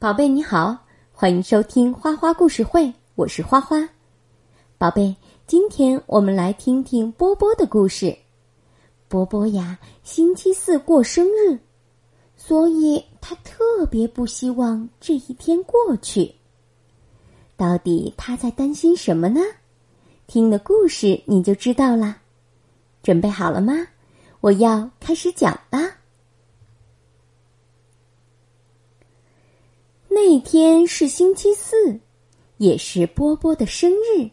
宝贝你好，欢迎收听花花故事会，我是花花。宝贝，今天我们来听听波波的故事。波波呀，星期四过生日，所以他特别不希望这一天过去。到底他在担心什么呢？听了故事你就知道了。准备好了吗？我要开始讲啦。那天是星期四，也是波波的生日。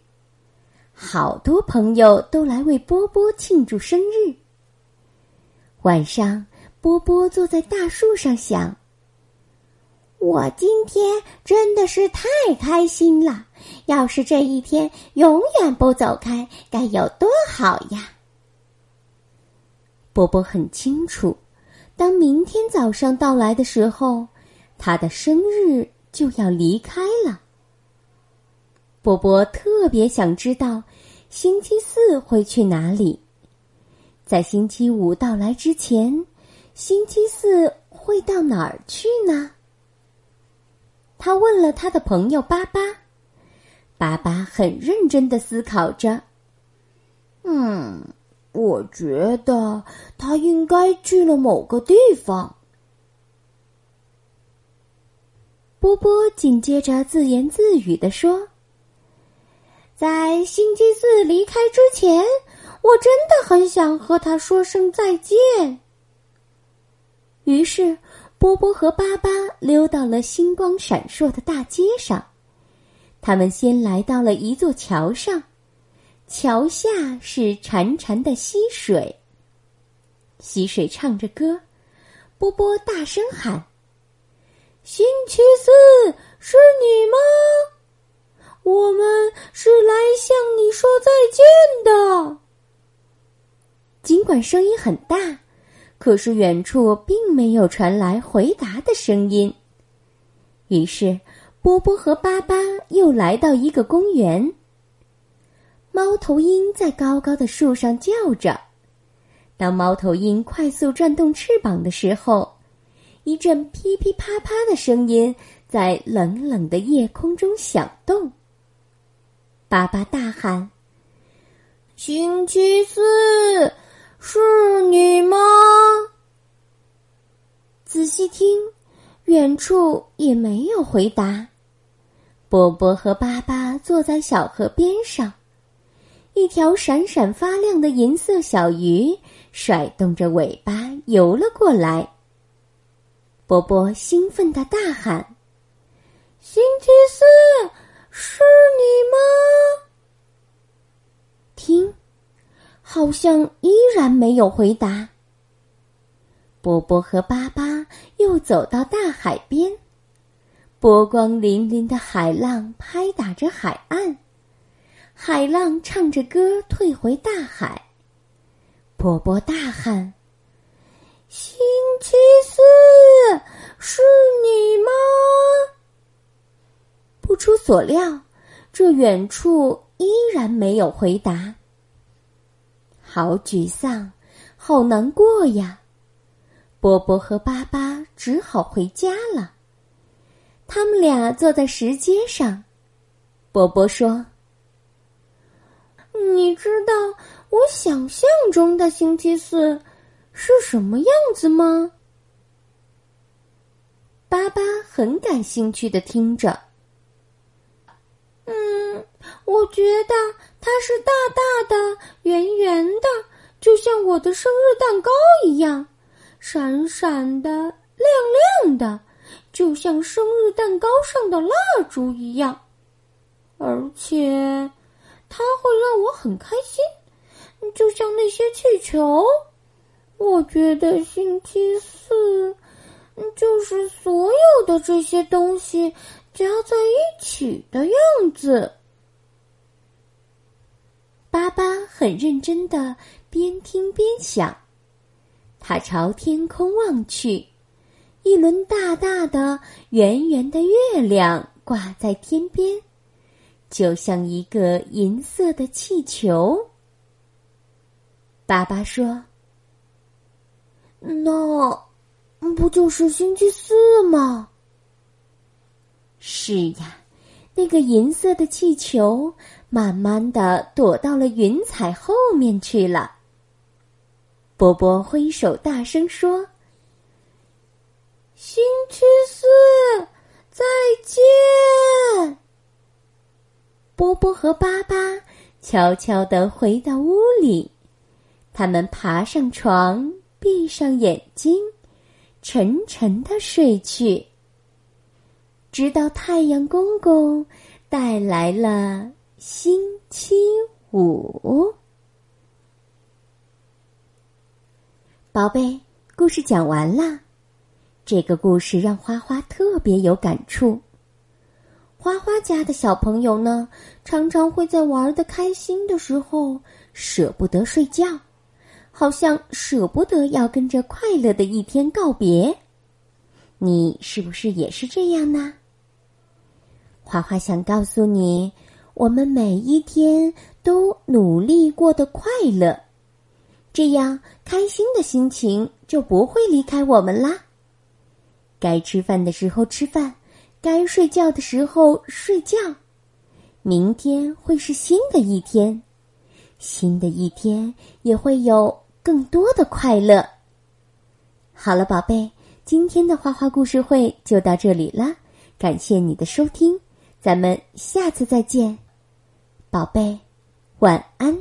好多朋友都来为波波庆祝生日。晚上，波波坐在大树上想：“我今天真的是太开心了！要是这一天永远不走开，该有多好呀！”波波很清楚，当明天早上到来的时候。他的生日就要离开了。波波特别想知道，星期四会去哪里？在星期五到来之前，星期四会到哪儿去呢？他问了他的朋友巴巴，巴巴很认真的思考着。嗯，我觉得他应该去了某个地方。波波紧接着自言自语的说：“在星期四离开之前，我真的很想和他说声再见。”于是，波波和巴巴溜到了星光闪烁的大街上。他们先来到了一座桥上，桥下是潺潺的溪水。溪水唱着歌，波波大声喊。星期四是你吗？我们是来向你说再见的。尽管声音很大，可是远处并没有传来回答的声音。于是，波波和巴巴又来到一个公园。猫头鹰在高高的树上叫着。当猫头鹰快速转动翅膀的时候。一阵噼噼啪啪的声音在冷冷的夜空中响动。爸爸大喊：“星期四是你吗？”仔细听，远处也没有回答。波波和巴巴坐在小河边上，一条闪闪发亮的银色小鱼甩动着尾巴游了过来。波波兴奋的大喊：“星期四是你吗？”听，好像依然没有回答。波波和巴巴又走到大海边，波光粼粼的海浪拍打着海岸，海浪唱着歌退回大海。波波大喊。星期四是你吗？不出所料，这远处依然没有回答。好沮丧，好难过呀！波波和巴巴只好回家了。他们俩坐在石阶上。波波说：“你知道我想象中的星期四？”是什么样子吗？巴巴很感兴趣的听着。嗯，我觉得它是大大的、圆圆的，就像我的生日蛋糕一样，闪闪的、亮亮的，就像生日蛋糕上的蜡烛一样。而且，它会让我很开心，就像那些气球。我觉得星期四就是所有的这些东西加在一起的样子。巴巴很认真的边听边想，他朝天空望去，一轮大大的、圆圆的月亮挂在天边，就像一个银色的气球。爸爸说。那不就是星期四吗？是呀，那个银色的气球慢慢的躲到了云彩后面去了。波波挥手大声说：“星期四，再见。”波波和巴巴悄悄的回到屋里，他们爬上床，闭上眼睛，沉沉的睡去。直到太阳公公带来了星期五。宝贝，故事讲完了。这个故事让花花特别有感触。花花家的小朋友呢，常常会在玩的开心的时候舍不得睡觉，好像舍不得要跟这快乐的一天告别。你是不是也是这样呢？花花想告诉你，我们每一天都努力过得快乐。这样开心的心情就不会离开我们啦。该吃饭的时候吃饭，该睡觉的时候睡觉。明天会是新的一天，新的一天也会有更多的快乐。好了，宝贝，今天的花花故事会就到这里了，感谢你的收听，咱们下次再见，宝贝，晚安。